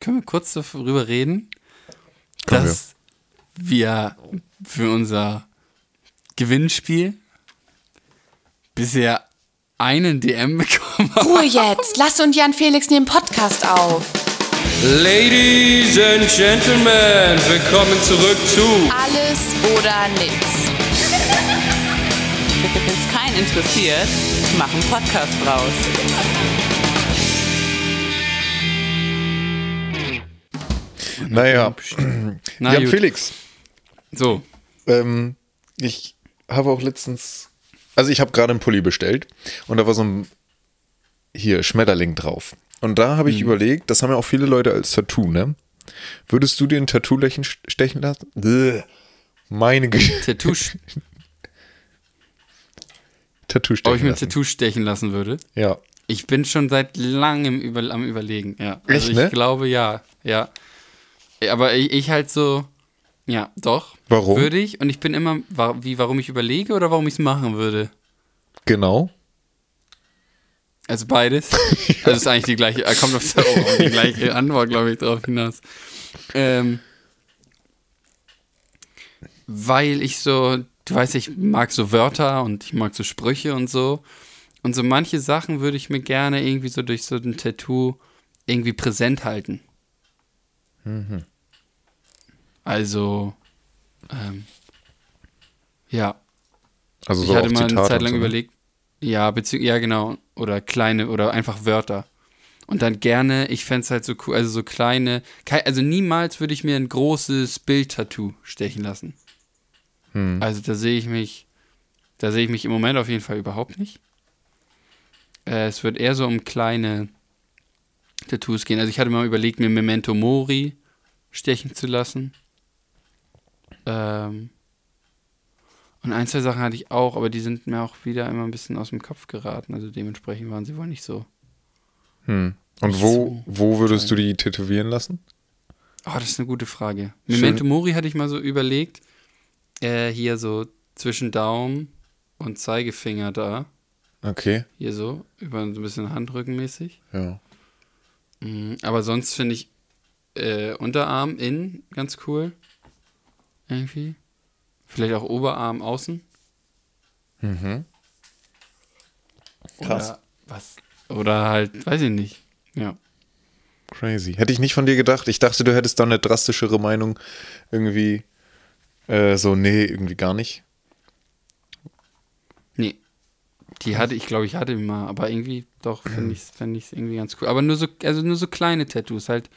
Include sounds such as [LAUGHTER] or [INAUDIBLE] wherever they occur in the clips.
können wir kurz darüber reden, Können dass wir für unser Gewinnspiel bisher einen DM [LAUGHS] bekommen haben. Ruhe jetzt. Lass und Jan Felix nehmen Podcast auf. Ladies and Gentlemen, willkommen zurück zu Alles oder nichts. Wenn es keinen interessiert, mach einen Podcast draus. Naja, [CLEARS THROAT] Na ja. Felix, So, ähm, ich habe auch letztens, also ich habe gerade einen Pulli bestellt und da war so ein hier Schmetterling drauf. Und da habe ich Mhm. überlegt, das haben ja auch viele Leute als Tattoo, ne? Würdest du dir ein Tattoo stechen lassen? Bäh. Meine Güte. [LAUGHS] Tattoo, Tattoo ob stechen ich mir ein. Tattoo stechen lassen würde. Ja. Ich bin schon seit langem über, am überlegen, ja. Also Echt, ich ne? glaube ja, ja. Aber ich, ich halt so, ja, doch. Warum? Würde ich. Und ich bin immer, wie, warum ich überlege oder warum ich es machen würde. Genau. Also beides. [LAUGHS] Also ist eigentlich die gleiche, äh, kommt auf die gleiche Antwort, glaube ich, drauf hinaus. Ähm, weil ich so, du weißt, ich mag so Wörter und ich mag so Sprüche und so. Und so manche Sachen würde ich mir gerne irgendwie so durch so ein Tattoo irgendwie präsent halten. Also, ähm, ja, Also ich so hatte auch mal eine Zitate Zeit und lang so, ne? überlegt, ja, bezieh ja genau, oder kleine oder einfach Wörter. Und dann gerne, ich fände es halt so cool, also so kleine, also niemals würde ich mir ein großes Bild-Tattoo stechen lassen. Hm. Also da sehe ich mich, da sehe ich mich im Moment auf jeden Fall überhaupt nicht. Äh, es wird eher so um kleine Tattoos gehen. Also ich hatte mal überlegt, mir Memento Mori stechen zu lassen. Ähm, und ein, zwei Sachen hatte ich auch, aber die sind mir auch wieder immer ein bisschen aus dem Kopf geraten. Also dementsprechend waren sie wohl nicht so. Hm. Und wo, wo würdest du die tätowieren lassen? Oh, das ist eine gute Frage. Schön. Memento Mori hatte ich mal so überlegt. Äh, hier so zwischen Daumen und Zeigefinger da. Okay. Hier so, über so ein bisschen Handrückenmäßig. Ja. Mhm, aber sonst finde ich äh, Unterarm innen ganz cool. Irgendwie. Vielleicht auch Oberarm außen. Mhm. Krass. Oder was? Oder halt, weiß ich nicht. Ja. Crazy. Hätte ich nicht von dir gedacht. Ich dachte, du hättest da eine drastischere Meinung. Irgendwie äh, so, nee, irgendwie gar nicht. Nee. Die hatte ich, glaube ich, hatte die mal, aber irgendwie doch finde ich es fänd ich's irgendwie ganz cool. Aber nur so, also nur so kleine Tattoos, halt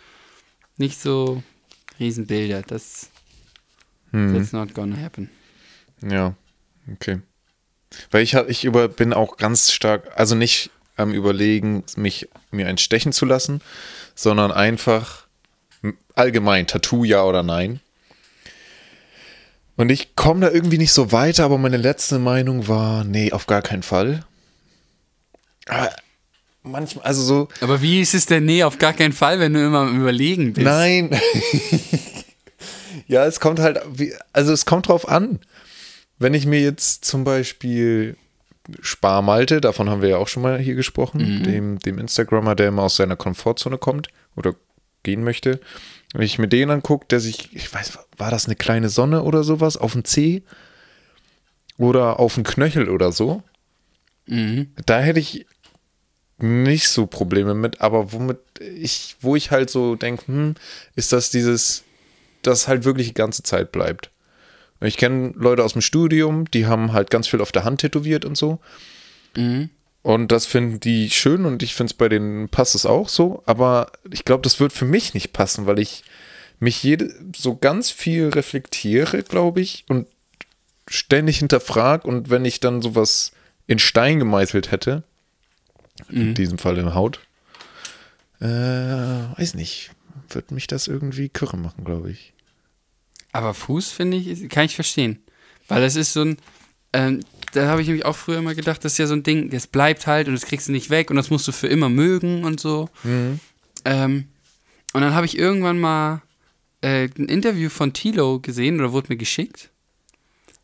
nicht so Riesenbilder. Das Hm. that's not gonna happen. Ja, okay. Weil ich, ich über, bin auch ganz stark, also nicht am Überlegen, mich mir ein stechen zu lassen, sondern einfach allgemein, Tattoo ja oder nein. Und ich komme da irgendwie nicht so weiter, aber meine letzte Meinung war, nee, auf gar keinen Fall. Aber manchmal, also so, Aber wie ist es denn? Nee, auf gar keinen Fall, wenn du immer am Überlegen bist. Nein. [LAUGHS] ja, es kommt halt, also es kommt drauf an. Wenn ich mir jetzt zum Beispiel Sparmalte, davon haben wir ja auch schon mal hier gesprochen, dem, dem Instagrammer, der immer aus seiner Komfortzone kommt oder gehen möchte. Wenn ich mir den angucke, der sich, ich weiß, war das eine kleine Sonne oder sowas auf dem Zeh oder auf dem Knöchel oder so? Mhm. Da hätte ich nicht so Probleme mit, aber womit ich, wo ich halt so denke, hm, ist das dieses, das halt wirklich die ganze Zeit bleibt. Ich kenne Leute aus dem Studium, die haben halt ganz viel auf der Hand tätowiert und so. Mhm. Und das finden die schön und ich finde es bei denen passt es auch so, aber ich glaube, das wird für mich nicht passen, weil ich mich jede, so ganz viel reflektiere, glaube ich, und ständig hinterfrag und wenn ich dann sowas in Stein gemeißelt hätte, in diesem Fall in Haut, äh, weiß nicht, wird mich das irgendwie kirre machen, glaube ich. Aber Fuß, finde ich, kann ich verstehen. Weil das ist so ein, ähm, da habe ich nämlich auch früher immer gedacht, das ist ja so ein Ding, das bleibt halt und das kriegst du nicht weg und das musst du für immer mögen und so. Ähm, und dann habe ich irgendwann mal äh, ein Interview von Tilo gesehen oder wurde mir geschickt,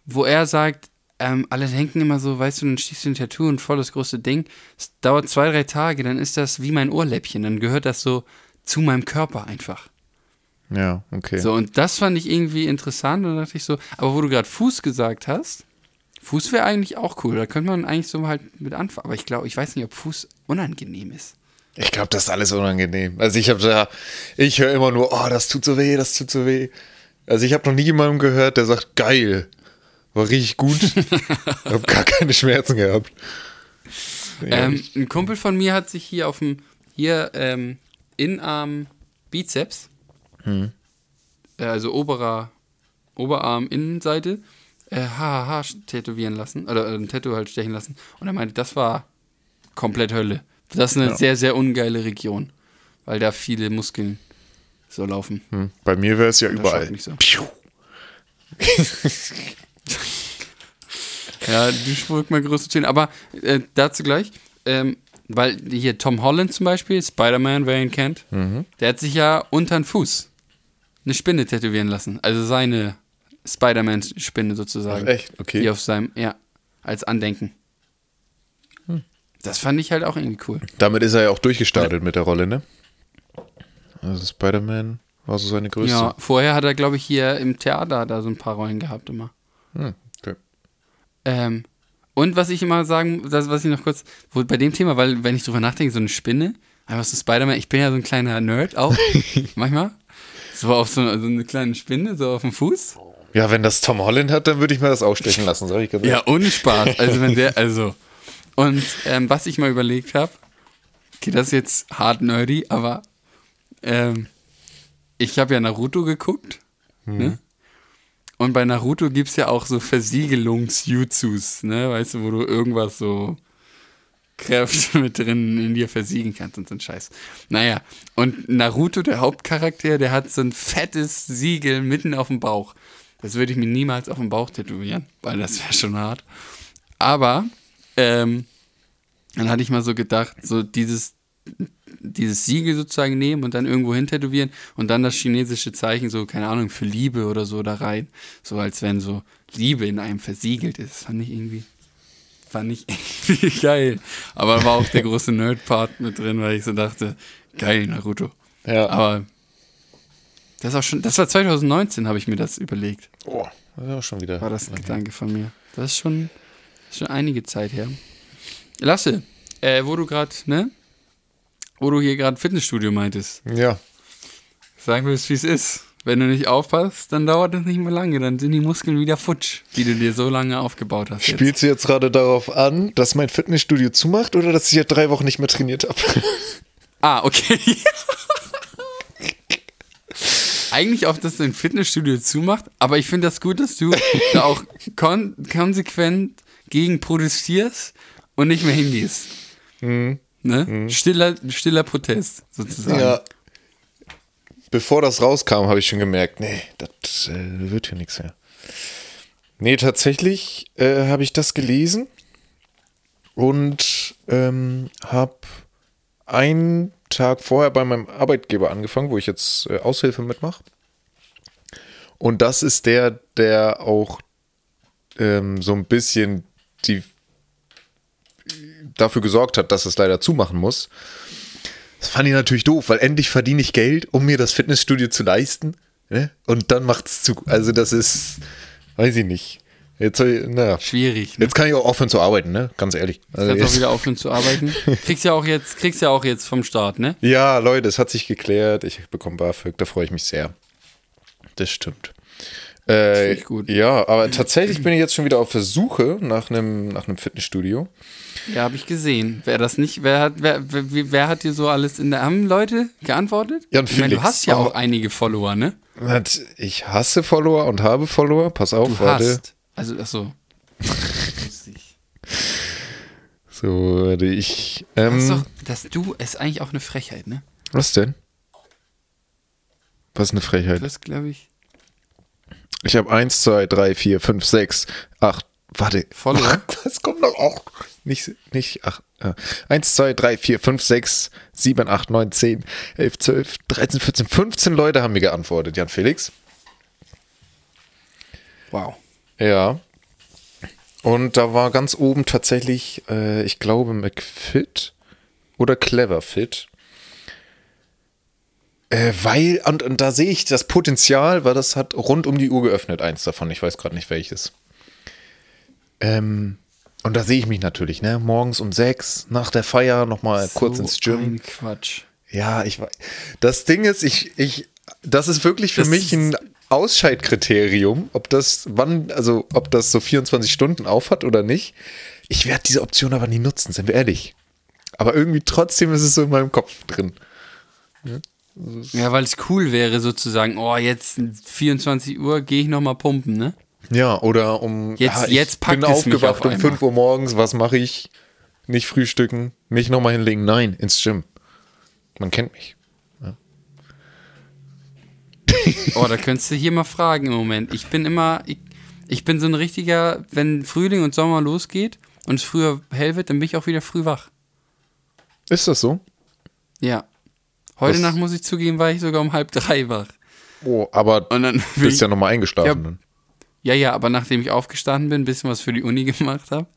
wo er sagt, ähm, alle denken immer so, weißt du, dann stehst du ein Tattoo und voll das große Ding. Es dauert zwei, drei Tage, dann ist das wie mein Ohrläppchen. Dann gehört das so zu meinem Körper einfach. Ja, okay. So, und das fand ich irgendwie interessant und da dachte ich so, aber wo du gerade Fuß gesagt hast, Fuß wäre eigentlich auch cool, da könnte man eigentlich so halt mit anfangen, aber ich glaube, ich weiß nicht, ob Fuß unangenehm ist. Ich glaube, das ist alles unangenehm. Also ich habe da, ich höre immer nur, oh, das tut so weh, das tut so weh. Also ich habe noch nie jemanden gehört, der sagt, geil, war richtig gut. [LAUGHS] ich habe gar keine Schmerzen gehabt. Ja, Ähm, ein Kumpel von mir hat sich hier auf dem, hier ähm, Innenarm Bizeps, äh, also oberer, Oberarm Innenseite, äh, tätowieren lassen, oder äh, ein Tattoo halt stechen lassen. Und er meinte, das war komplett Hölle. Das ist eine Ja. sehr, sehr ungeile Region, weil da viele Muskeln so laufen. hm. Bei mir wäre es ja überall. nicht so. Ja, die spuckt mal größte Zähne. Aber äh, dazu gleich, ähm, weil hier Tom Holland zum Beispiel, Spider-Man, wer ihn kennt, der hat sich ja unter den Fuß eine Spinne tätowieren lassen. Also seine Spider-Man-Spinne sozusagen. Ach, echt? Okay. Die auf seinem, ja, als Andenken. Das fand ich halt auch irgendwie cool. Damit ist er ja auch durchgestartet mit der Rolle, ne? Also Spider-Man war so seine größte. Ja, vorher hat er, glaube ich, hier im Theater da so ein paar Rollen gehabt immer. Hm, okay. Ähm, und was ich immer sagen, das, was ich noch kurz, wo, bei dem Thema, weil wenn ich drüber nachdenke, so eine Spinne, einfach so Spider-Man, ich bin ja so ein kleiner Nerd auch, [LAUGHS] manchmal. So auf so, so eine kleine Spinne, so auf dem Fuß. Ja, wenn das Tom Holland hat, dann würde ich mir das ausstechen lassen, sag ich ganz Ja, ohne Spaß. Also wenn der, [LAUGHS] also. Und ähm, was ich mal überlegt habe, okay, das ist jetzt hart nerdy, aber ähm, ich habe ja Naruto geguckt. Ne? Und bei Naruto gibt es ja auch so Versiegelungs-Jutsus, ne? Weißt du, wo du irgendwas so Kräfte [LAUGHS] mit drin in dir versiegen kannst und so ein Scheiß. Naja, und Naruto, der Hauptcharakter, der hat so ein fettes Siegel mitten auf dem Bauch. Das würde ich mir niemals auf dem Bauch tätowieren, weil das wäre schon hart. Aber ähm, dann hatte ich mal so gedacht, so dieses, dieses Siegel sozusagen nehmen und dann irgendwo hin tätowieren und dann das chinesische Zeichen, so, keine Ahnung, für Liebe oder so da rein. So als wenn so Liebe in einem versiegelt ist. Fand ich irgendwie, fand ich [LAUGHS] irgendwie geil. Aber da war auch der große Nerd-Part mit drin, weil ich so dachte, geil, Naruto. Ja. Aber das auch schon, das war 2019, habe ich mir das überlegt. Oh, das ist auch schon wieder. War das ein Gedanke von mir. Das ist schon, schon einige Zeit her. Lasse, äh, wo du gerade, ne? Wo du hier gerade Fitnessstudio meintest. Ja. Sagen willst, wie es ist. Wenn du nicht aufpasst, dann dauert das nicht mehr lange. Dann sind die Muskeln wieder futsch, die du dir so lange aufgebaut hast. Jetzt. Spielst du jetzt gerade darauf an, dass mein Fitnessstudio zumacht oder dass ich ja drei Wochen nicht mehr trainiert habe? Ah, okay. [LAUGHS] Eigentlich auch, dass dein Fitnessstudio zumacht, aber ich finde das gut, dass du [LAUGHS] da auch kon konsequent gegen protestierst und nicht mehr hingehst. Ne? Stiller, stiller Protest, sozusagen. ja. Bevor das rauskam, habe ich schon gemerkt, nee, das äh, wird hier nichts mehr. Nee, tatsächlich äh, habe ich das gelesen und ähm, habe einen Tag vorher bei meinem Arbeitgeber angefangen, wo ich jetzt äh, Aushilfe mitmache. Und das ist der, der auch ähm, so ein bisschen die dafür gesorgt hat, dass es leider zumachen muss. Das fand ich natürlich doof, weil endlich verdiene ich Geld, um mir das Fitnessstudio zu leisten. Ne? Und dann macht's zu. Also das ist, weiß ich nicht. Jetzt, naja. Schwierig. Ne? Jetzt kann ich auch aufhören zu arbeiten, ne? Ganz ehrlich. Also Kannst auch jetzt, wieder aufhören zu arbeiten. [LAUGHS] Kriegst ja auch jetzt, kriegst ja auch jetzt vom Start, ne? ja, Leute, es hat sich geklärt. Ich bekomme BAföG, da freue ich mich sehr. Das stimmt. Äh, gut. Ja, aber tatsächlich bin ich jetzt schon wieder auf der Suche nach einem, nach einem Fitnessstudio. Ja, habe ich gesehen. Wer das nicht, wer hat, wer, wer, wer hat dir so alles in der, haben Leute geantwortet? Jan ich meine, du Felix. hast ja Oh. auch einige Follower, ne? Und Ich hasse Follower und habe Follower. Pass auf, Du warte. hast. Also, ach so. Lustig. So, warte, ich. Das, ist Ähm, doch, das Du ist eigentlich auch eine Frechheit, ne? was denn? Was ist eine Frechheit? Das glaube ich. Ich habe 1, 2, 3, 4, 5, 6, 8. Warte. Follower? [LAUGHS] Das kommt doch auch. Nicht, nicht 8. Äh, 1, 2, 3, 4, 5, 6, 7, 8, 9, 10, 11, 12, 13, 14, 15 Leute haben mir geantwortet, Jan Felix. Wow. Ja. Und da war ganz oben tatsächlich, äh, ich glaube, McFit oder Cleverfit. Äh, weil, und, und da sehe ich das Potenzial, weil das hat rund um die Uhr geöffnet, eins davon. Ich weiß gerade nicht welches. Ähm, und da sehe ich mich natürlich, ne? Morgens um sechs, nach der Feier nochmal kurz So ins Gym. Ein Quatsch. Ja, ich weiß. Das Ding ist, ich, ich, das ist wirklich für Das mich ein Ausscheidkriterium, ob das, wann, also ob das so 24 Stunden aufhat oder nicht. Ich werde diese Option aber nie nutzen, sind wir ehrlich. Aber irgendwie trotzdem ist es so in meinem Kopf drin. Ja, weil es cool wäre, sozusagen, oh, jetzt 24 Uhr gehe ich nochmal pumpen, ne? Ja, oder um. Jetzt- ja, ich jetzt packt bin es mich aufgewacht auf um einmal. 5 Uhr morgens, was mache ich? Nicht frühstücken, nicht nochmal hinlegen, nein, ins Gym. Man kennt mich. Oh, da könntest du hier mal fragen im Moment. Ich bin immer, ich, ich bin so ein richtiger, wenn Frühling und Sommer losgeht und es früher hell wird, dann bin ich auch wieder früh wach. Ist das so? Ja. Heute Das- Nacht, muss ich zugeben, war ich sogar um halb drei wach. Oh, aber Und dann bist ich, ja nochmal eingeschlafen. Ja. ja, ja, aber nachdem ich aufgestanden bin, ein bisschen was für die Uni [LAUGHS] gemacht habe.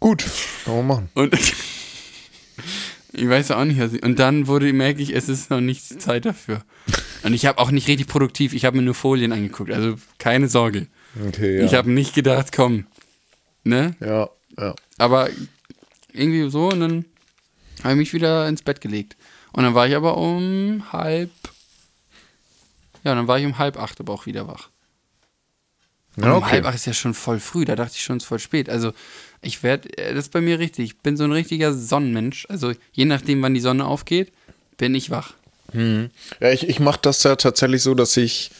Gut, kann man machen. und ich weiß auch nicht, was ich, und dann wurde, merke ich, es ist noch nicht Zeit dafür. Und ich habe auch nicht richtig produktiv, ich habe mir nur Folien angeguckt, also keine Sorge. Okay, ja. Ich habe nicht gedacht, komm, ne? ja, ja. Aber irgendwie so und dann habe ich mich wieder ins Bett gelegt. Und dann war ich aber um halb. Ja, dann war ich um halb acht aber auch wieder wach. Ja um halb okay. acht ist ja schon voll früh, da dachte ich schon, es ist voll spät. Also ich werde, das ist bei mir richtig. Ich bin so ein richtiger Sonnenmensch. Also je nachdem, wann die Sonne aufgeht, bin ich wach. Ja, ich, ich mache das ja tatsächlich so, dass ich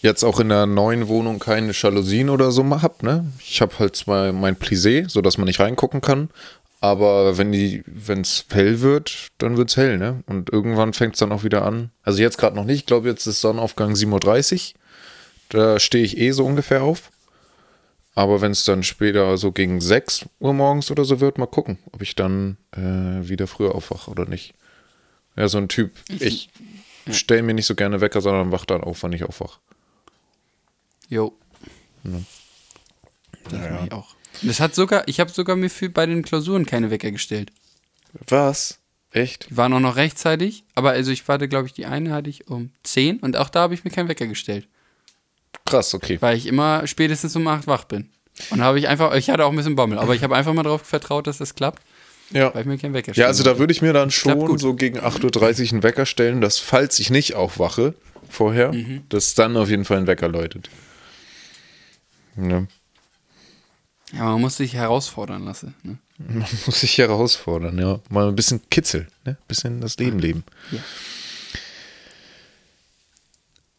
jetzt auch in der neuen Wohnung keine Jalousien oder so mal hab, ne? Ich habe halt zwar mein Plissé, so dass man nicht reingucken kann, aber wenn die, wenn es hell wird, dann wird's hell, ne? Und irgendwann fängt es dann auch wieder an. Also jetzt gerade noch nicht, ich glaube, jetzt ist Sonnenaufgang 7.30 Uhr. Da stehe ich eh so ungefähr auf. Aber wenn es dann später so gegen 6 Uhr morgens oder so wird, mal gucken, ob ich dann äh, wieder früher aufwache oder nicht. Ja, so ein Typ. Ich stelle mir nicht so gerne Wecker, sondern wach dann auf, wenn ich aufwach. Jo. Das mache ich auch. Das hat sogar, ich habe sogar mir für bei den Klausuren keine Wecker gestellt. Was? Echt? Die waren auch noch rechtzeitig, aber also ich warte, glaube ich, die eine hatte ich um 10 und auch da habe ich mir keinen Wecker gestellt, Krass, okay. weil ich immer spätestens um 8 wach bin. Und habe ich einfach, ich hatte auch ein bisschen Bommel, aber ich habe einfach mal darauf vertraut, dass das klappt, Ja. weil ich mir keinen Wecker Ja, stellen also da würde ich mir dann schon so gegen 8.30 Uhr einen Wecker stellen, dass falls ich nicht aufwache vorher, Mhm. dass dann auf jeden Fall ein Wecker läutet. Ja. Ja, man muss sich herausfordern lassen. Ne? Man muss sich herausfordern, ja. Mal ein bisschen Kitzel, ne? Ein bisschen das Leben leben. Ja.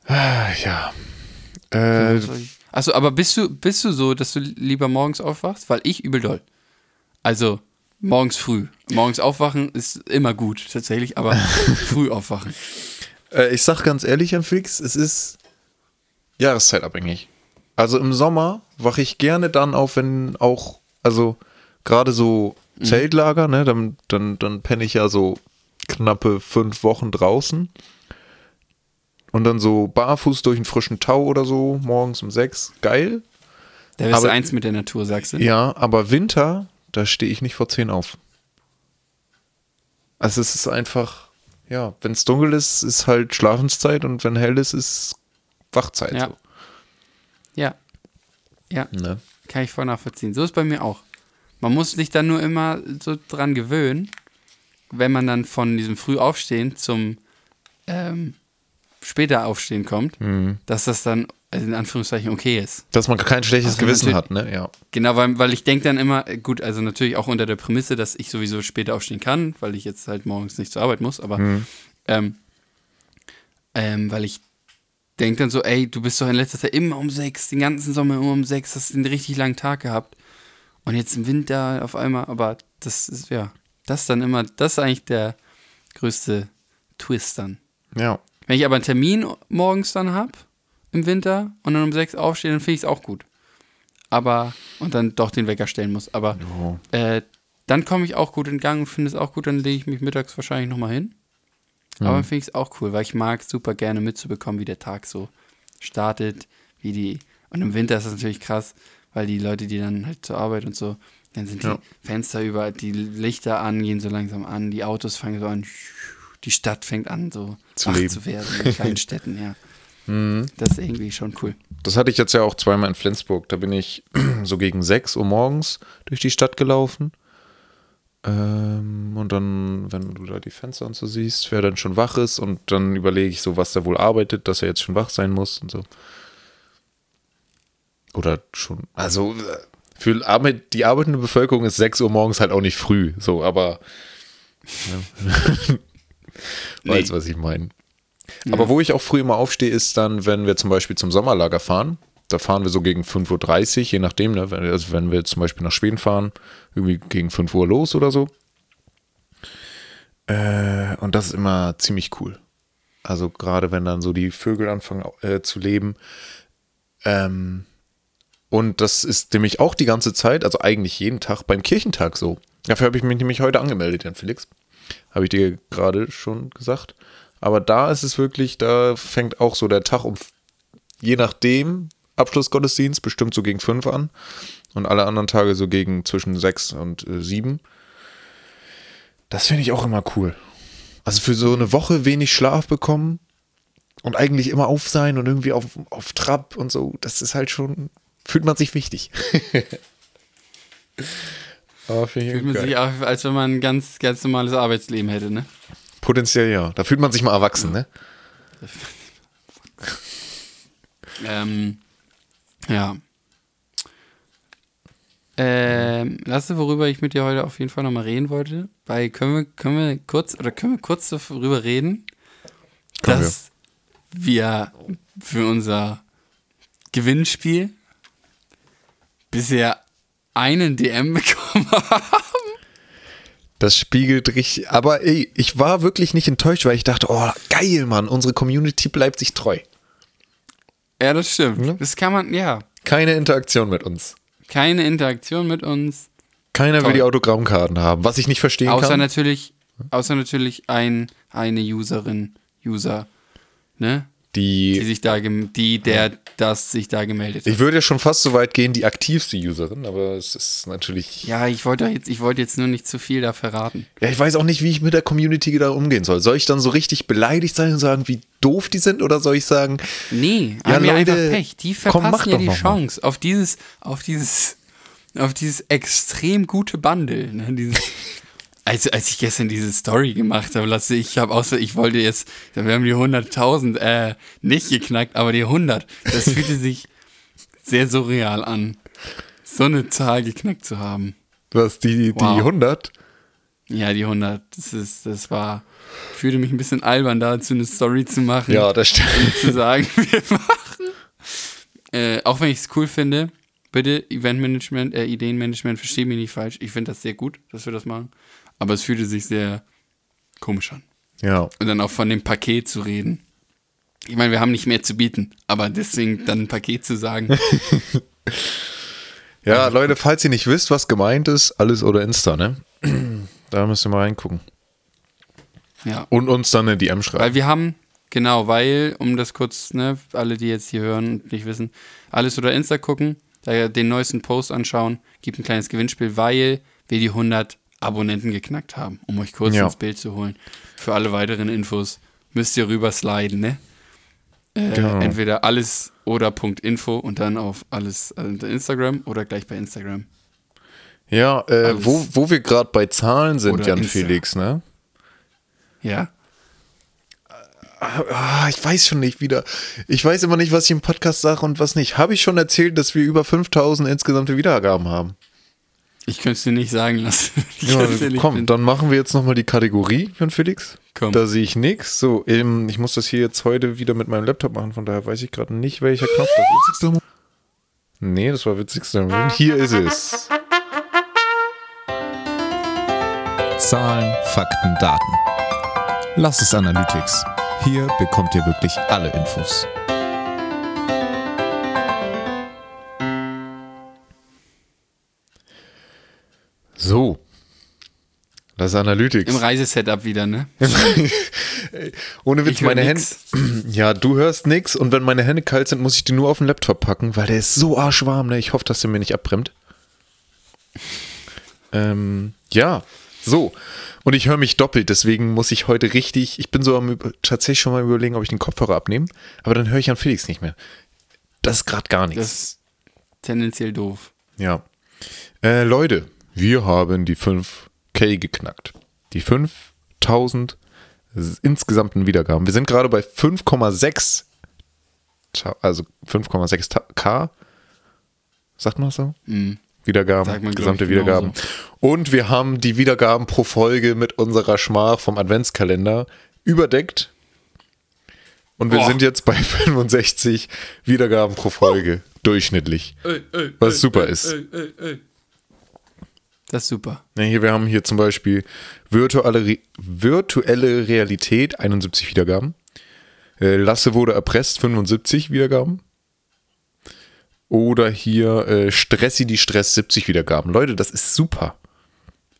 Ah, ja. Äh, Achso, aber bist du, bist du so, dass du lieber morgens aufwachst? Weil ich übel doll. Also, morgens früh. Morgens aufwachen ist immer gut, tatsächlich, aber [LAUGHS] früh aufwachen. Äh, ich sag ganz ehrlich, Herr Fix, es ist jahreszeitabhängig. Also im Sommer wache ich gerne dann auf, wenn auch, also gerade so Zeltlager, ne, dann, dann, dann penne ich ja so knappe fünf Wochen draußen. Und dann so barfuß durch einen frischen Tau oder so, morgens um sechs. Geil. Da bist Aber- du eins mit der Natur, sagst du? Ja, aber Winter, da stehe ich nicht vor zehn auf. Also es ist einfach, ja, wenn es dunkel ist, ist halt Schlafenszeit und wenn hell ist, ist Wachzeit. Ja. Ja. Ja, So, ne? kann ich voll nachvollziehen. So ist bei mir auch. Man muss sich dann nur immer so dran gewöhnen, wenn man dann von diesem Frühaufstehen zum ähm, später Aufstehen kommt, Mhm. dass das dann in Anführungszeichen okay ist. Dass man kein schlechtes Also Gewissen hat, ne? Ja. Genau, weil, weil ich denke dann immer, äh, gut, also natürlich auch unter der Prämisse, dass ich sowieso später aufstehen kann, weil ich jetzt halt morgens nicht zur Arbeit muss, aber ähm, ähm, weil ich denke dann so, ey, du bist doch in letzter Zeit immer um sechs, den ganzen Sommer immer um sechs, hast einen richtig langen Tag gehabt und jetzt im Winter auf einmal, aber das ist, ja, das ist dann immer, das ist eigentlich der größte Twist dann. Ja. Wenn ich aber einen Termin morgens dann habe, im Winter, und dann um sechs aufstehe, dann finde ich es auch gut. Aber, und dann doch den Wecker stellen muss. Aber äh, dann komme ich auch gut in Gang und finde es auch gut, dann lege ich mich mittags wahrscheinlich nochmal hin. Aber dann finde ich es auch cool, weil ich mag super gerne mitzubekommen, wie der Tag so startet, wie die. Und im Winter ist das natürlich krass, weil die Leute, die dann halt zur Arbeit und so, Dann sind Ja. die Fenster über, die Lichter an, gehen so langsam an, die Autos fangen so an, die Stadt fängt an, so Zu wach leben. zu werden in kleinen [LAUGHS] Städten, ja. Das ist irgendwie schon cool. Das hatte ich jetzt ja auch zweimal in Flensburg. Da bin ich [CLEARS THROAT] so gegen 6 Uhr morgens durch die Stadt gelaufen. Ähm, und dann, wenn du da die Fenster und so siehst, wer dann schon wach ist, und dann überlege ich so, was der wohl arbeitet, dass er jetzt schon wach sein muss und so. Oder schon, also für Arbeit, die arbeitende Bevölkerung ist 6 Uhr morgens halt auch nicht früh, so, aber ja. [LAUGHS] weißt, was ich meine. Aber wo ich auch früh immer aufstehe, ist dann, wenn wir zum Beispiel zum Sommerlager fahren. Da fahren wir so gegen 5.30 Uhr, je nachdem. Ne? Wenn- Also wenn wir zum Beispiel nach Schweden fahren, irgendwie gegen 5 Uhr los oder so. Äh, und das ist immer ziemlich cool. Also gerade wenn dann so die Vögel anfangen äh, zu leben. Ähm, und das ist nämlich auch die ganze Zeit, also eigentlich jeden Tag beim Kirchentag so. Dafür habe ich mich nämlich heute angemeldet, Jan Felix. Habe ich dir gerade schon gesagt. Aber da ist es wirklich, da fängt auch so der Tag um, je nachdem, Abschlussgottesdienst bestimmt so gegen fünf an. Und alle anderen Tage so gegen zwischen sechs und äh, sieben. Das finde ich auch immer cool. Also für so eine Woche wenig Schlaf bekommen und eigentlich immer auf sein und irgendwie auf, auf Trab und so, das ist halt schon, fühlt man sich wichtig. [LAUGHS] Aber Fühlt man geil. sich auch, als wenn man ein ganz, ganz normales Arbeitsleben hätte, ne? Potenziell ja. Da fühlt man sich mal erwachsen, ne? [LAUGHS] Ähm, ja. Ähm, du, worüber ich mit dir heute auf jeden Fall nochmal reden wollte? Weil können wir, können wir kurz oder können wir kurz darüber reden, Können wir. dass wir für unser Gewinnspiel bisher einen DM [LAUGHS] bekommen haben. Das spiegelt richtig. Aber ey, ich war wirklich nicht enttäuscht, weil ich dachte, oh, geil, Mann, unsere Community bleibt sich treu. Ja, das stimmt. Ja. Das kann man, ja. Keine Interaktion mit uns. Keine Interaktion mit uns. Keiner Toll. will die Autogrammkarten haben, was ich nicht verstehen Außer kann. natürlich, außer natürlich ein, eine Userin, User, ne? Die Die, sich da, die, der das sich da gemeldet hat. ich würde ja schon fast so weit gehen, die aktivste Userin, aber es ist natürlich. Ja, ich wollte jetzt, ich wollte jetzt nur nicht zu viel da verraten. Ja, ich weiß auch nicht, wie ich mit der Community da umgehen soll. Soll ich dann so richtig beleidigt sein und sagen, wie doof die sind? Oder soll ich sagen, Nee, Ja, haben Leute, einfach Pech. Die komm, verpassen mach ja die noch mal. Chance auf dieses, auf dieses, auf dieses extrem gute Bundle. Ne? Dieses, [LAUGHS] als, als ich gestern diese Story gemacht habe, Lasse, ich habe außer, ich wollte jetzt, wir haben die 100.000 äh, nicht geknackt, aber die 100, das [LAUGHS] fühlte sich sehr surreal an, so eine Zahl geknackt zu haben. was, die, die Wow. 100? Ja, die 100, das ist, das war, fühlte mich ein bisschen albern, dazu eine Story zu machen. Ja, das stimmt. zu sagen, [LAUGHS] wir machen. Äh, auch wenn ich es cool finde, bitte Eventmanagement, äh, Ideenmanagement, verstehe mich nicht falsch. Ich finde das sehr gut, dass wir das machen. Aber es fühlte sich sehr komisch an. Ja. Und dann auch von dem Paket zu reden. Ich meine, wir haben nicht mehr zu bieten, aber deswegen dann ein Paket zu sagen. [LAUGHS] Ja, Leute, falls ihr nicht wisst, was gemeint ist, alles oder Insta, ne? Da müsst ihr mal reingucken. ja. Und uns dann eine DM schreiben. Weil wir haben, genau, weil, um das kurz, ne, alle, die jetzt hier hören und nicht wissen, alles oder Insta gucken, da den neuesten Post anschauen, gibt ein kleines Gewinnspiel, weil wir die 100 Abonnenten geknackt haben, um euch kurz Ja. ins Bild zu holen. Für alle weiteren Infos müsst ihr rüber sliden, ne? Äh, Genau. Entweder alles oder Info und dann auf alles also Instagram oder gleich bei Instagram. Ja, äh, wo, wo wir gerade bei Zahlen sind, Jan Insta. Felix, ne? Ja. Ah, ich weiß schon nicht wieder. Ich weiß immer nicht, was ich im Podcast sage und was nicht. Habe ich schon erzählt, dass wir über 5000 insgesamte Wiedergaben haben? Ich könnte es dir nicht sagen lassen. [LAUGHS] Ja, komm, bin. dann machen wir jetzt nochmal die Kategorie, Jan Felix. Komm. Da sehe ich nichts. So, ähm, ich muss das hier jetzt heute wieder mit meinem Laptop machen, von daher weiß ich gerade nicht, welcher Knopf das ist. Nee, das war witzigste. Moment. Hier ist es. Zahlen, Fakten, Daten. Lass es Analytics. Hier bekommt ihr wirklich alle Infos. So. Das ist Analytics. Im Reisesetup wieder, ne? [LAUGHS] Ohne Witz, Ich meine Hände. [CLEARS THROAT] Ja, du hörst nix und wenn meine Hände kalt sind, muss ich die nur auf den Laptop packen, weil der ist so arschwarm, ne? Ich hoffe, dass der mir nicht abbrennt. Ähm, ja, so. Und ich höre mich doppelt, deswegen muss ich heute richtig, ich bin so am, tatsächlich schon mal überlegen, ob ich den Kopfhörer abnehme, aber dann höre ich an Felix nicht mehr. Das ist gerade gar nichts. Das ist tendenziell doof. Ja. Äh, Leute, wir haben die 5K geknackt. Die 5000 s- insgesamten Wiedergaben. Wir sind gerade bei 5,6. Ta- Also 5,6 Ta- K. Sagt man das so? Wiedergaben, Sagt man, gesamte ich, Wiedergaben. genauso. Und wir haben die Wiedergaben pro Folge mit unserer Schmach vom Adventskalender überdeckt. Und wir Boah. sind jetzt bei 65 Wiedergaben pro Folge, durchschnittlich. Was super ist. Das ist super. Ja, hier, wir haben hier zum Beispiel virtuelle, Re virtuelle Realität, 71 Wiedergaben. Äh, Lasse wurde erpresst, 75 Wiedergaben. Oder hier äh, Stressi die Stress, 70 Wiedergaben. Leute, das ist super.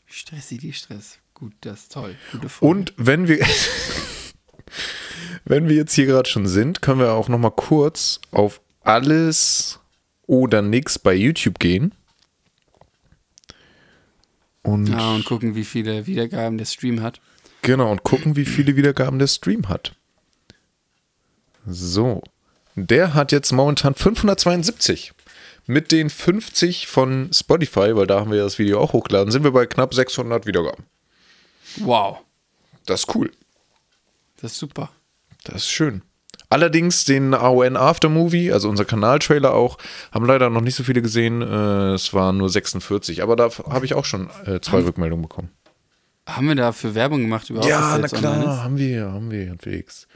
Stressi die Stress. Gut, das ist toll. Gute Folge. Und wenn wir, [LAUGHS] wenn wir jetzt hier gerade schon sind, können wir auch noch mal kurz auf alles oder nix bei YouTube gehen. Und Ja, und gucken, wie viele Wiedergaben der Stream hat. Genau, und gucken, wie viele Wiedergaben der Stream hat. So. Der hat jetzt momentan 572. Mit den 50 von Spotify, weil da haben wir das Video auch hochgeladen, sind wir bei knapp 600 Wiedergaben. Wow. Das ist cool. Das ist super. Das ist schön. Allerdings den AON Aftermovie, also unser Kanaltrailer auch, haben leider noch nicht so viele gesehen. Äh, es waren nur 46, aber da habe ich auch schon äh, zwei Rückmeldungen bekommen. Haben wir dafür Werbung gemacht überhaupt? Ja, na klar, haben wir, haben wir unterwegs.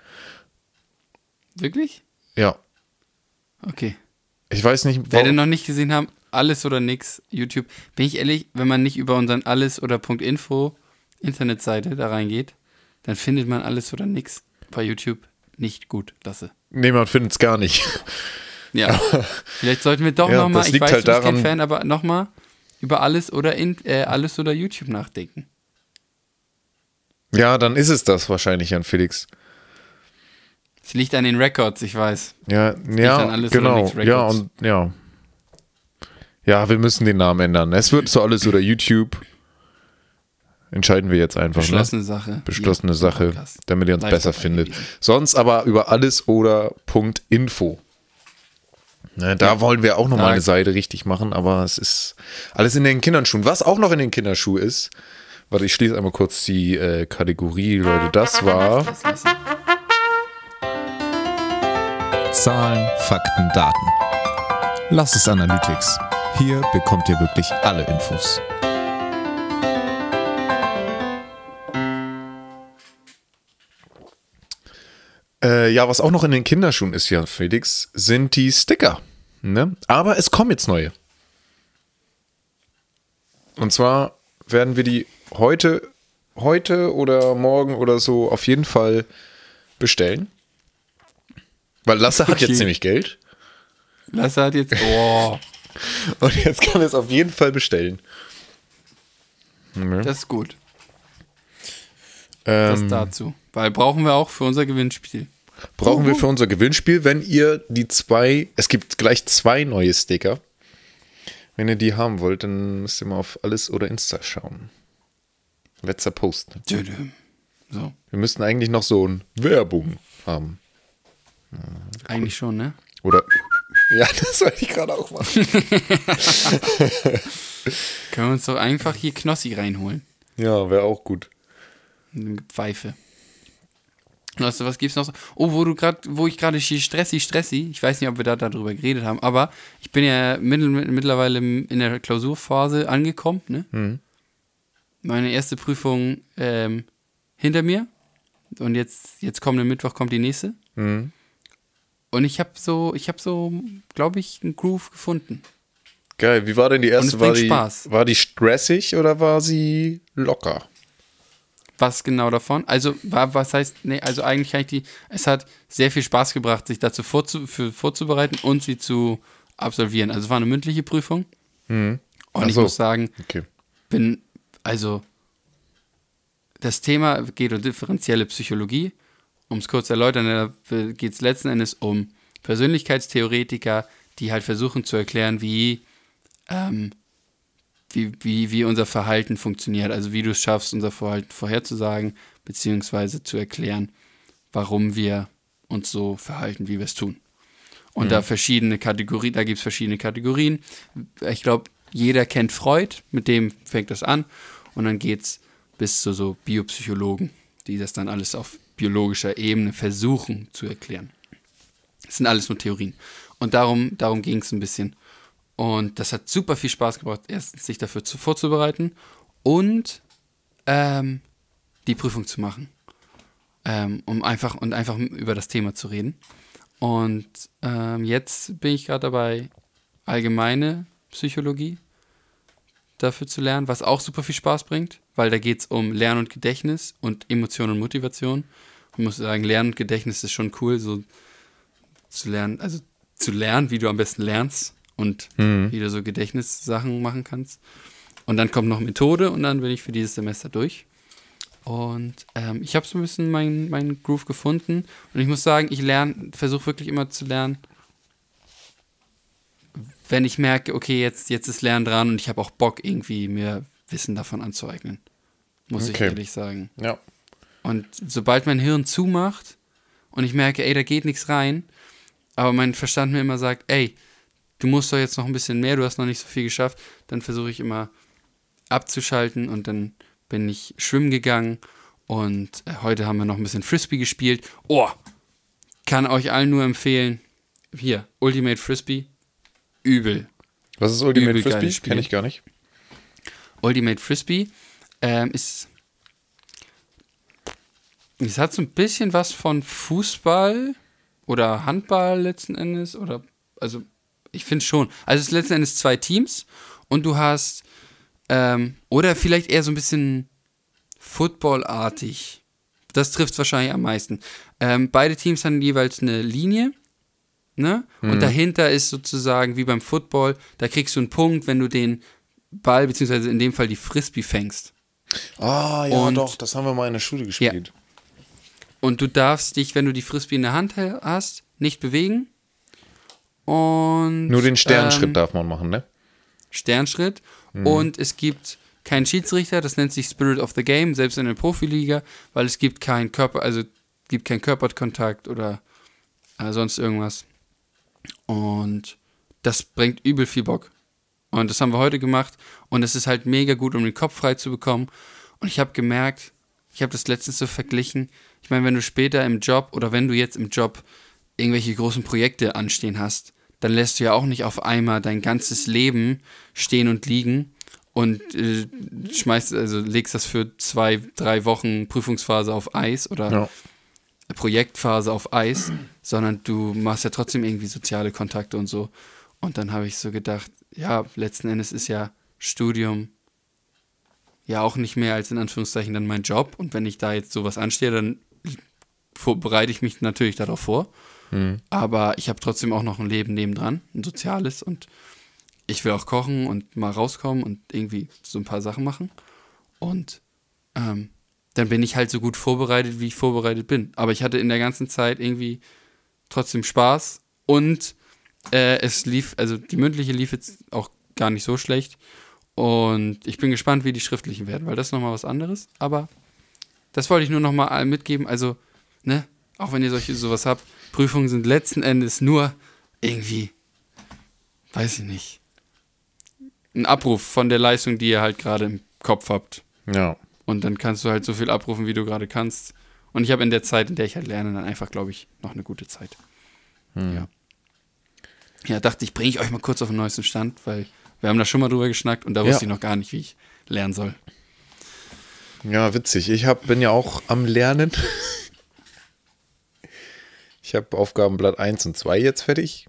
Wirklich? Ja, Okay. ich weiß nicht, Wer den noch nicht gesehen haben, alles oder nix, YouTube. Bin ich ehrlich, wenn man nicht über unseren alles oder .info Internetseite da reingeht, dann findet man alles oder nix bei YouTube nicht gut. Lasse. Nee, man findet es gar nicht. Ja. [LAUGHS] Vielleicht sollten wir doch Ja, nochmal, ich liegt weiß, halt du bist kein Fan, aber nochmal über alles oder in, äh, alles oder YouTube nachdenken. Ja, dann ist es das wahrscheinlich an Felix. Es liegt an den Records, ich weiß. Ja, ja, genau. Ja, und ja. Ja, wir müssen den Namen ändern. Es wird so alles oder YouTube. Entscheiden wir jetzt einfach. Beschlossene ne? Sache. Beschlossene Hier, Sache, Podcast. damit ihr uns Live besser findet. gewesen. Sonst aber über alles oder Punkt Info. Ne, da wollen wir auch nochmal eine Seite richtig machen, aber es ist alles in den Kinderschuhen. Was auch noch in den Kinderschuhen ist, warte, ich schließe einmal kurz die äh, Kategorie, Leute. Das war. Zahlen, Fakten, Daten. Lass es Analytics. Hier bekommt ihr wirklich alle Infos. Äh, ja, was auch noch in den Kinderschuhen ist, ja, Felix, sind die Sticker. Ne? Aber es kommen jetzt neue. Und zwar werden wir die heute, heute oder morgen oder so auf jeden Fall bestellen. Weil Lasse hat jetzt nämlich Geld. Lasse hat jetzt. Oh, [LAUGHS] Und jetzt kann er es auf jeden Fall bestellen. das ist gut. Das Ähm, dazu. Weil brauchen wir auch für unser Gewinnspiel. Brauchen wir für unser Gewinnspiel, wenn ihr die zwei, es gibt gleich zwei neue Sticker. Wenn ihr die haben wollt, dann müsst ihr mal auf alles oder Insta schauen. Letzter Post. ne? So, Wir müssten eigentlich noch so ein Werbung haben. eigentlich schon, ne? Oder. [LAUGHS] Ja, das wollte ich gerade auch machen. [LAUGHS] Können wir uns doch einfach hier Knossi reinholen. Ja, wäre auch gut. Eine Pfeife. Weißt du, was gibt's noch so? Oh, wo du gerade, wo ich gerade Stressi, Stressi, ich weiß nicht, ob wir da darüber geredet haben, aber ich bin ja mittlerweile in der Klausurphase angekommen, ne? Meine erste Prüfung ähm, hinter mir und jetzt, jetzt kommenden Mittwoch kommt die nächste. Und ich habe so, ich habe so, glaube ich, einen Groove gefunden. Geil. Wie war denn die erste? es war, die, Spaß. war die stressig oder war sie locker? Was genau davon? Also, was heißt, nee, also eigentlich kann ich die, es hat sehr viel Spaß gebracht, sich dazu vorzu, für, vorzubereiten und sie zu absolvieren. Also, es war eine mündliche Prüfung. Und Ach ich so. muss sagen, Okay. bin, also, das Thema geht um differenzielle Psychologie. Um es kurz zu erläutern, da geht es letzten Endes um Persönlichkeitstheoretiker, die halt versuchen zu erklären, wie, ähm, wie, wie, wie unser Verhalten funktioniert. Also wie du es schaffst, unser Verhalten vorherzusagen, beziehungsweise zu erklären, warum wir uns so verhalten, wie wir es tun. Und da verschiedene Kategorien, da gibt es verschiedene Kategorien. Ich glaube, jeder kennt Freud, mit dem fängt das an. Und dann geht es bis zu so Biopsychologen, die das dann alles auf biologischer Ebene versuchen zu erklären. Das sind alles nur Theorien. Und darum, darum ging es ein bisschen. Und das hat super viel Spaß gebracht, erstens sich dafür zu, vorzubereiten und ähm, die Prüfung zu machen. Ähm, um einfach und einfach über das Thema zu reden. Und ähm, jetzt bin ich gerade dabei, allgemeine Psychologie dafür zu lernen, was auch super viel Spaß bringt, weil da geht es um Lernen und Gedächtnis und Emotion und Motivation. Ich muss sagen, Lernen und Gedächtnis ist schon cool, so zu lernen, also zu lernen, wie du am besten lernst und wie du so Gedächtnissachen machen kannst. Und dann kommt noch Methode und dann bin ich für dieses Semester durch. Und ähm, ich habe so ein bisschen meinen mein Groove gefunden. Und ich muss sagen, ich lerne, versuche wirklich immer zu lernen, wenn ich merke, okay, jetzt, jetzt ist Lernen dran und ich habe auch Bock, irgendwie mir Wissen davon anzueignen. Muss ich Okay. ehrlich sagen. Ja. Und sobald mein Hirn zumacht und ich merke, ey, da geht nichts rein, aber mein Verstand mir immer sagt, ey, du musst doch jetzt noch ein bisschen mehr, du hast noch nicht so viel geschafft, dann versuche ich immer abzuschalten und dann bin ich schwimmen gegangen und äh, heute haben wir noch ein bisschen Frisbee gespielt. Oh, kann euch allen nur empfehlen. Hier, Ultimate Frisbee, übel. Was ist Ultimate Übel Frisbee? Kenne ich gar nicht. Ultimate Frisbee ähm, ist. Es hat so ein bisschen was von Fußball oder Handball letzten Endes. Oder, also, ich finde schon. Also, es ist letzten Endes zwei Teams und du hast. Ähm, oder vielleicht eher so ein bisschen Footballartig. Das trifft wahrscheinlich am meisten. Ähm, beide Teams haben jeweils eine Linie. Ne? Und dahinter ist sozusagen wie beim Football, da kriegst du einen Punkt, wenn du den Ball, beziehungsweise in dem Fall die Frisbee fängst. Ah, ja, Und- doch, das haben wir mal in der Schule gespielt. Und du darfst dich, wenn du die Frisbee in der Hand ha- hast, nicht bewegen. Und Nur den Sternschritt ähm, darf man machen, ne? Sternschritt. Und es gibt keinen Schiedsrichter, das nennt sich Spirit of the Game, selbst in der Profiliga, weil es gibt keinen Körper, also gibt keinen Körperkontakt oder äh, sonst irgendwas. Und das bringt übel viel Bock. Und das haben wir heute gemacht und es ist halt mega gut, um den Kopf frei zu bekommen. Und ich habe gemerkt, ich habe das letztens so verglichen. Ich meine, wenn du später im Job oder wenn du jetzt im Job irgendwelche großen Projekte anstehen hast, dann lässt du ja auch nicht auf einmal dein ganzes Leben stehen und liegen und äh, schmeißt, also legst das für zwei, drei Wochen Prüfungsphase auf Eis oder Ja. Projektphase auf Eis, sondern du machst ja trotzdem irgendwie soziale Kontakte und so. Und dann habe ich so gedacht, ja, letzten Endes ist ja Studium ja auch nicht mehr als in Anführungszeichen dann mein Job. Und wenn ich da jetzt sowas anstehe, dann bereite ich mich natürlich darauf vor. Aber ich habe trotzdem auch noch ein Leben nebendran, ein soziales und ich will auch kochen und mal rauskommen und irgendwie so ein paar Sachen machen. Und ähm, dann bin ich halt so gut vorbereitet, wie ich vorbereitet bin. Aber ich hatte in der ganzen Zeit irgendwie trotzdem Spaß und äh, es lief, also die mündliche lief jetzt auch gar nicht so schlecht. Und ich bin gespannt, wie die schriftlichen werden, weil das ist nochmal was anderes. Aber das wollte ich nur nochmal mitgeben. Also, ne, auch wenn ihr solche sowas habt, Prüfungen sind letzten Endes nur irgendwie, weiß ich nicht, ein Abruf von der Leistung, die ihr halt gerade im Kopf habt. Ja. Und dann kannst du halt so viel abrufen, wie du gerade kannst. Und ich habe in der Zeit, in der ich halt lerne, dann einfach, glaube ich, noch eine gute Zeit. Ja. Ja, dachte ich, bringe ich euch mal kurz auf den neuesten Stand, weil wir haben da schon mal drüber geschnackt und da Ja. wusste ich noch gar nicht, wie ich lernen soll. Ja, witzig. Ich hab, bin ja auch am Lernen. Ich habe Aufgabenblatt 1 und 2 jetzt fertig.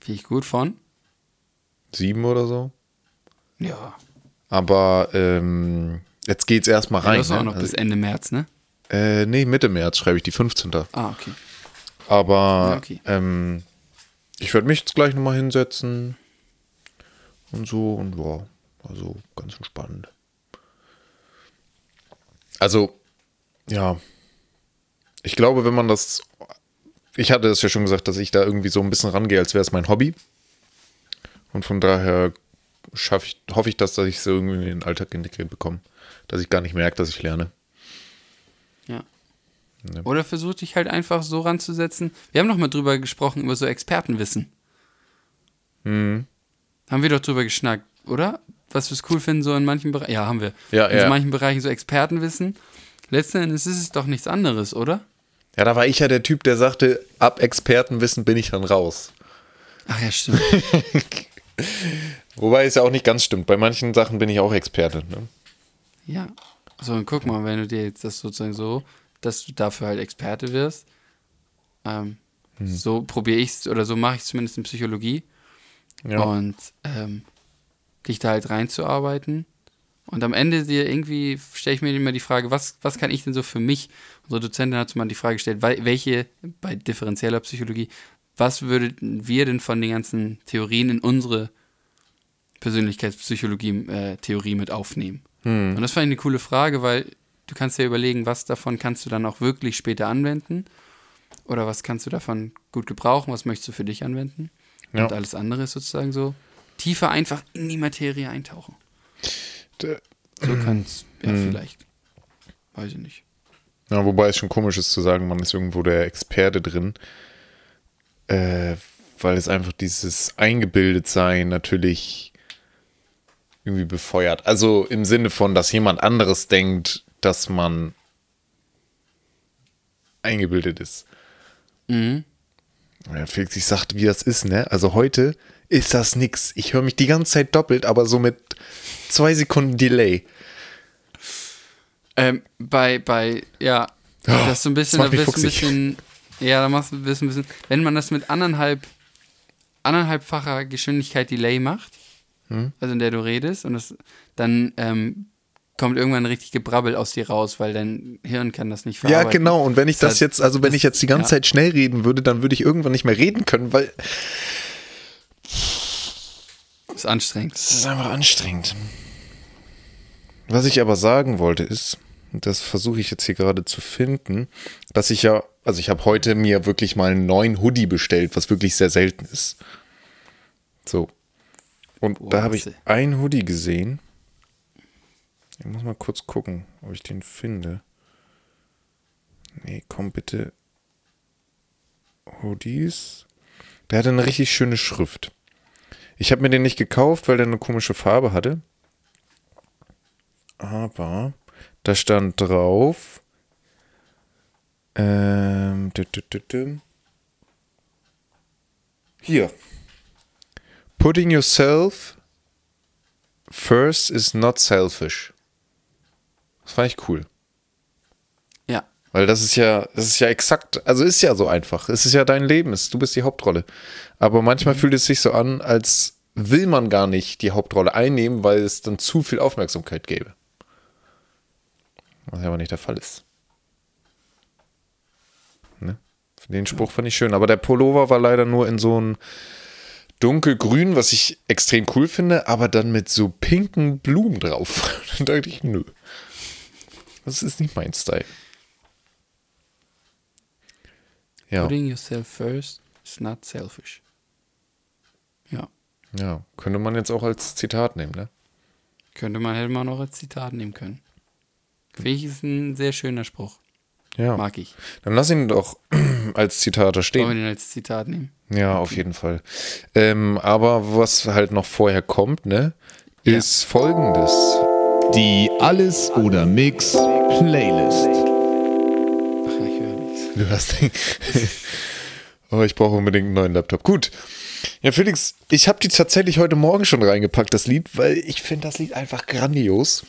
Finde ich gut von? Sieben oder so. Ja. Aber ähm, jetzt geht's erstmal Rein, rein. das ist auch ne? noch bis Ende März, ne? äh, nee, Mitte März schreibe ich die 15. Ah, okay. Aber Ja, okay. ähm, ich werde mich jetzt gleich nochmal hinsetzen und so und ja, also ganz entspannt. Also, ja, ich glaube, wenn man das, ich hatte es ja schon gesagt, dass ich da irgendwie so ein bisschen rangehe, als wäre es mein Hobby. Und von daher schaffe ich, hoffe ich, dass, dass ich so irgendwie in den Alltag integriert bekomme. Dass ich gar nicht merke, dass ich lerne. Ja. Ja. Oder versuch dich halt einfach so ranzusetzen. Wir haben noch mal drüber gesprochen, über so Expertenwissen. Mhm. Haben wir doch drüber geschnackt, oder? Was wir es cool finden, so in manchen Bereichen. Ja, haben wir. Ja, in ja. manchen Bereichen so Expertenwissen. Letzten Endes ist es doch nichts anderes, oder? Ja, da war ich ja der Typ, der sagte, ab Expertenwissen bin ich dann raus. Ach ja, stimmt. [LAUGHS] Wobei es ja auch nicht ganz stimmt. Bei manchen Sachen bin ich auch Experte. Ne? ja. So, und guck mal, wenn du dir jetzt das sozusagen so, dass du dafür halt Experte wirst, ähm, Hm. so probiere ich es oder so mache ich es zumindest in Psychologie. Ja. und ähm, dich da halt reinzuarbeiten. Und am Ende dir irgendwie stelle ich mir immer die Frage, was, was kann ich denn so für mich? Unsere Dozentin hat mal die Frage gestellt, welche bei differenzieller Psychologie, was würden wir denn von den ganzen Theorien in unsere Persönlichkeitspsychologie-Theorie mit aufnehmen? Und das fand ich eine coole Frage, weil du kannst dir überlegen, was davon kannst du dann auch wirklich später anwenden oder was kannst du davon gut gebrauchen, was möchtest du für dich anwenden? Ja. Und alles andere ist sozusagen so tiefer einfach in die Materie eintauchen. D- So kann es, ja, Mhm. vielleicht. Weiß ich nicht. Ja, wobei es schon komisch ist zu sagen, man ist irgendwo der Experte drin. Äh, weil es einfach dieses Eingebildetsein natürlich irgendwie befeuert. Also im Sinne von, dass jemand anderes denkt, dass man eingebildet ist. Mhm. Ja, Felix, ich sagte, wie das ist, ne? Also heute ist das nix. Ich höre mich die ganze Zeit doppelt, aber so mit zwei Sekunden Delay. Ähm, bei, bei, ja, das ist so ein bisschen, das da du ein bisschen, ja, da machst du ein bisschen, wenn man das mit anderthalb, anderthalbfacher Geschwindigkeit Delay macht, Hm? also in der du redest, und das, dann ähm, kommt irgendwann richtig Gebrabbel aus dir raus, weil dein Hirn kann das nicht Ja, verarbeiten. genau. Und wenn ich das heißt, jetzt, also wenn das- ich jetzt die ganze ja. Zeit schnell reden würde, dann würde ich irgendwann nicht mehr reden können, weil Das ist anstrengend. es ist einfach anstrengend. Was ich aber sagen wollte ist, das versuche ich jetzt hier gerade zu finden, dass ich ja, also ich habe heute mir wirklich mal einen neuen Hoodie bestellt, was wirklich sehr selten ist. So. Und Boah, da habe ich ein Hoodie gesehen. Ich muss mal kurz gucken, ob ich den finde. Nee, komm bitte. Hoodies. Der hatte eine richtig schöne Schrift. Ich habe mir den nicht gekauft, weil der eine komische Farbe hatte. Aber da stand drauf. Ähm. Hier. Putting yourself first is not selfish. Das fand ich cool. Weil das ist ja, das ist ja exakt, also ist ja so einfach. Es ist ja dein Leben, es- du bist die Hauptrolle. Aber manchmal fühlt es sich so an, als will man gar nicht die Hauptrolle einnehmen, weil es dann zu viel Aufmerksamkeit gäbe. Was ja aber nicht der Fall ist. Ne? Den Spruch fand ich schön. Aber der Pullover war leider nur in so ein dunkelgrün, was ich extrem cool finde, aber dann mit so pinken Blumen drauf. [LAUGHS] dann dachte ich, nö. Das ist nicht mein Style. Ja, putting yourself first is not selfish. Ja, ja, könnte man jetzt auch als Zitat nehmen, ne? könnte man, hätte man auch als Zitat nehmen können. Finde ich, ist ein sehr schöner Spruch. Ja. Mag ich. Dann lass ihn doch [CLEARS THROAT] als Zitat da Wollen wir stehen. den als Zitat nehmen? Ja, auf jeden Fall. Ähm, aber was halt noch vorher kommt, ne, Ja. ist folgendes. Die Alles oder Mix Playlist. Du hast den. oh, ich brauche unbedingt einen neuen Laptop. Gut. Ja, Felix, ich habe die tatsächlich heute Morgen schon reingepackt, das Lied, weil ich finde das Lied einfach grandios.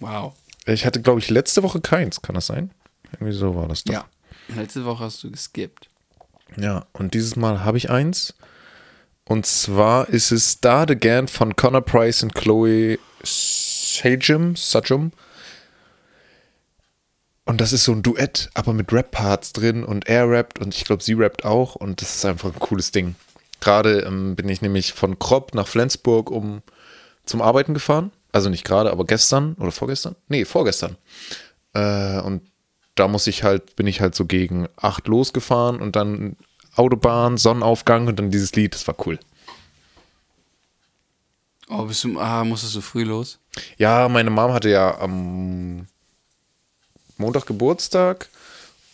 Wow. Ich hatte, glaube ich, letzte Woche keins, kann das sein? Irgendwie so war das doch. Ja. Letzte Woche hast du geskippt. Ja, und dieses Mal habe ich eins. Und zwar ist es Start Again von Connor Price und Chloe Sajum. Sajum. Und das ist so ein Duett, aber mit Rap-Parts drin und er rappt und ich glaube, sie rappt auch und das ist einfach ein cooles Ding. Gerade ähm, bin ich nämlich von Kropp nach Flensburg um zum Arbeiten gefahren. Also nicht gerade, aber gestern oder vorgestern? Nee, vorgestern. Äh, und da muss ich halt, bin ich halt so gegen acht losgefahren und dann Autobahn, Sonnenaufgang und dann dieses Lied, das war cool. Oh, bist du, ah, musstest du früh los? Ja, meine Mom hatte ja am Montag Geburtstag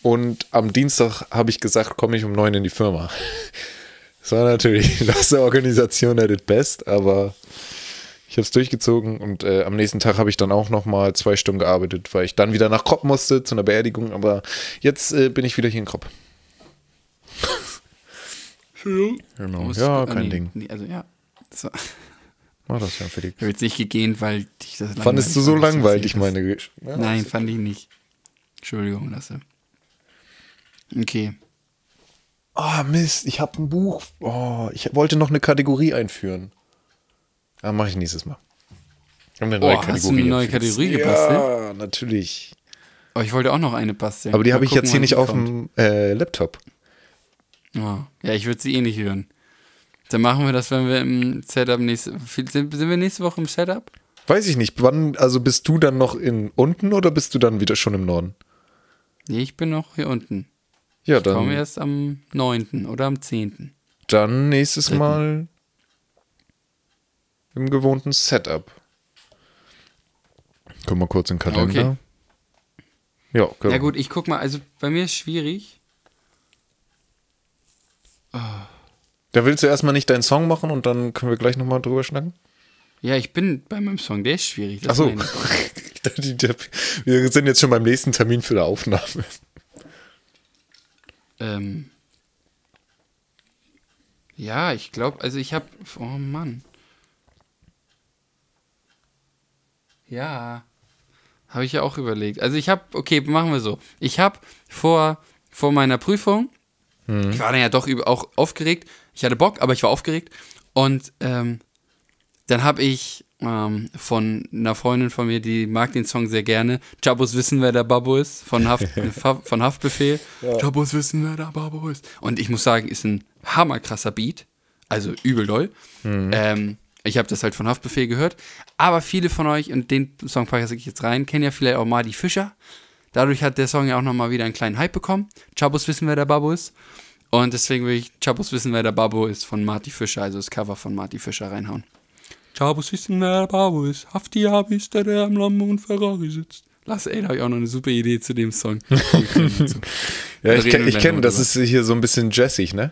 und am Dienstag habe ich gesagt, komme ich um neun in die Firma. [LAUGHS] Das war natürlich [LAUGHS] das der Organisation at its best, aber ich habe es durchgezogen und äh, am nächsten Tag habe ich dann auch noch mal zwei Stunden gearbeitet, weil ich dann wieder nach Kropp musste zu einer Beerdigung, aber jetzt äh, bin ich wieder hier in Kropp. Genau. Ja, kein Ding. Nee, also ja. War, Mach das ja für dich. ich habe jetzt nicht gegähnt, weil dich das Fandest du so langweilig, meine ja, Nein, fand ich nicht. Entschuldigung, Lasse. Okay. Oh, Mist, ich habe ein Buch. Oh, ich wollte noch eine Kategorie einführen. Ah, mache ich nächstes Mal. Ich habe eine Oh, hast du eine neue Kategorie gebastelt? Ja, natürlich. Aber ich wollte auch noch eine basteln. Aber die habe ich jetzt hier nicht auf dem äh, Laptop. Oh. Ja, ich würde sie eh nicht hören. Dann machen wir das, wenn wir im Setup nächste. Sind, sind wir nächste Woche im Setup? Weiß ich nicht. Wann, also bist du dann noch in unten oder bist du dann wieder schon im Norden? Nee, ich bin noch hier unten. Ja, Ich komme dann, erst am 9. oder am 10. dann nächstes Dritten. Mal im gewohnten Setup. Guck mal kurz in den Kalender. Ja, genau. Ja gut, ich guck mal, also bei mir ist schwierig. Da willst du erstmal nicht deinen Song machen und dann können wir gleich nochmal drüber schnacken? Ja, ich bin bei meinem Song, der ist schwierig. das Achso. meine [LAUGHS] [LAUGHS] Wir sind jetzt schon beim nächsten Termin für die Aufnahme. Ähm. Ja, ich glaube, also ich habe. Oh Mann. Ja. Habe ich ja auch überlegt. Also ich habe, okay, machen wir so. Ich habe vor, vor meiner Prüfung, ich war dann ja doch auch aufgeregt. Ich hatte Bock, aber ich war aufgeregt. Und ähm, dann habe ich ähm, von einer Freundin von mir, die mag den Song sehr gerne. Jabos wissen, wer der Babbo ist, von, Haft, [LAUGHS] von Haftbefehl. Jabos wissen, wer der Babbo ist. Und ich muss sagen, ist ein hammerkrasser Beat. Also übel doll. Ähm, ich habe das halt von Haftbefehl gehört. Aber viele von euch, und den Song packe ich jetzt rein, kennen ja vielleicht auch Marty Fischer. Dadurch hat der Song ja auch nochmal wieder einen kleinen Hype bekommen. Chabos wissen, wer der Babbo ist. Und deswegen will ich Chabos wissen, wer der Babbo ist von Marty Fischer, also das Cover von Marty Fischer reinhauen. Chabos wissen, wer der Babbo ist. Hafti Abi ist der, der am Lambo und Ferrari sitzt. Lass, ey, da habe ich auch noch eine super Idee zu dem Song. [LAUGHS] Ja, ich, ich kenne, das ist hier so ein bisschen jazzig, ne?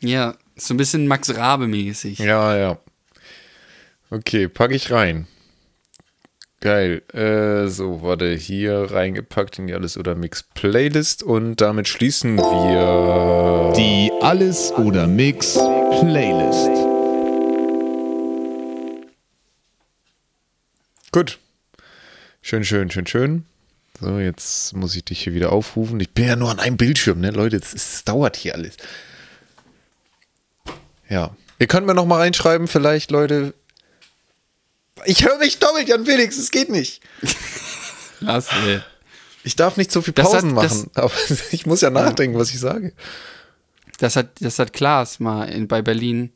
ja, so ein bisschen Max Rabe-mäßig. Ja, ja. Okay, packe ich rein. Geil. Äh, so, warte, hier reingepackt in die Alles oder Mix Playlist und damit schließen wir. Die Alles oder Mix Playlist. Gut. Schön, schön, schön, schön. So, jetzt muss ich dich hier wieder aufrufen. Ich bin ja nur an einem Bildschirm, ne, Leute? Das dauert hier alles. Ja. Ihr könnt mir noch mal reinschreiben, vielleicht, Leute. Ich höre mich doppelt, Jan Felix, es geht nicht. [LAUGHS] Lass, ey. Ich darf nicht so viel Pausen hat- machen, aber [LAUGHS] ich muss ja nachdenken, was ich sage. Das hat, das hat Klaas mal in, bei Berlin,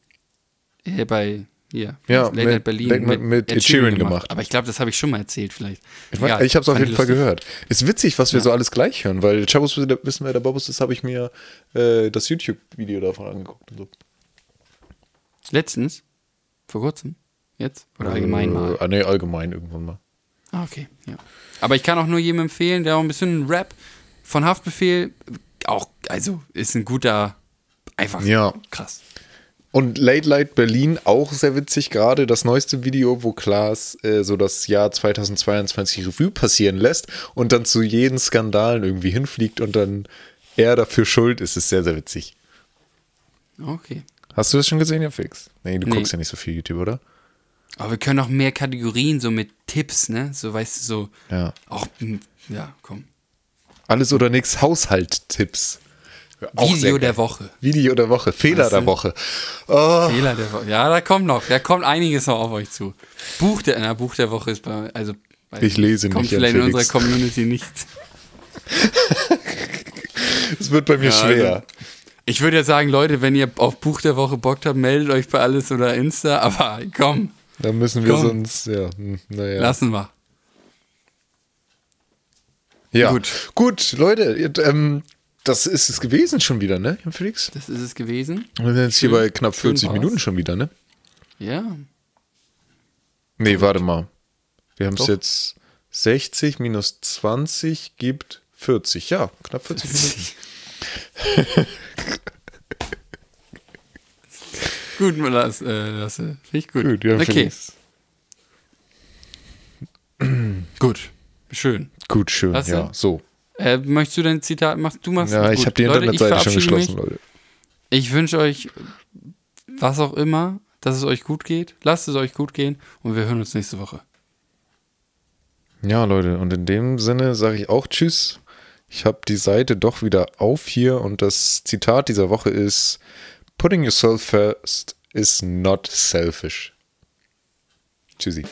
äh, bei, hier, Ja, Late mit- Berlin Late Night mit Ed Sheeran gemacht. Aber ich glaube, das habe ich schon mal erzählt vielleicht. Ich, Egal, ich habe es auf jeden Fall lustig. gehört. Ist witzig, was wir so alles gleich hören, weil Chabos wissen, wer der Bob ist, das habe ich mir äh, das YouTube-Video davon angeguckt. Und so. Letztens? Vor kurzem? Jetzt? Oder allgemein mal? Äh, ah, nee, allgemein irgendwann mal. Ah, okay, ja. Aber ich kann auch nur jedem empfehlen, der auch ein bisschen Rap von Haftbefehl, auch, also ist ein guter, einfach Ja. krass. Und Late Light Berlin auch sehr witzig, gerade das neueste Video, wo Klaas äh, so das Jahr 2022 Revue passieren lässt und dann zu jeden Skandalen irgendwie hinfliegt und dann er dafür schuld ist, ist sehr, sehr witzig. Okay. Hast du das schon gesehen, ja, Fix? Nee, du Nee. guckst ja nicht so viel YouTube, oder? Aber wir können auch mehr Kategorien so mit Tipps, ne? So, weißt du, so, Ja. auch, hm, ja, komm. Alles oder nix, Haushalttipps. Video der Woche. Video der Woche, Fehler Weißt du? der Woche. Oh, Fehler der Woche. Ja, da kommt noch, da kommt einiges noch auf euch zu. Buch der, na, Buch der Woche ist bei, also, Ich lese kommt nicht, Jan vielleicht in unserer Community nicht. [LAUGHS] es wird bei mir Ja, schwer. also- Ich würde ja sagen, Leute, wenn ihr auf Buch der Woche Bock habt, meldet euch bei alles oder Insta, [LAUGHS] aber komm, da müssen wir komm. sonst, ja, hm, naja. lassen wir. ja. Gut. Gut, Leute, ähm, das ist es gewesen schon wieder, ne, Jan Felix? Das ist es gewesen. Wir sind jetzt hier Schön- bei knapp schön 40 war's. Minuten schon wieder, ne? Ja. Nee, warte mal. Wir haben es jetzt 60 minus 20 gibt 40. Ja, knapp 40 Minuten. [LAUGHS] Gut, Lasse. Äh, Lasse. Finde ich gut. Gut, ja, okay, gut. Schön. Gut, schön. Du? Ja, so. Äh, möchtest du dein Zitat machen? Du machst Ja, ich habe die Internetseite schon verabschiede geschlossen, mich. Leute. Ich wünsche euch, was auch immer, dass es euch gut geht. Lasst es euch gut gehen und wir hören uns nächste Woche. Ja, Leute, und in dem Sinne sage ich auch Tschüss. Ich habe die Seite doch wieder auf hier und das Zitat dieser Woche ist: Putting yourself first is not selfish. Tschüssi.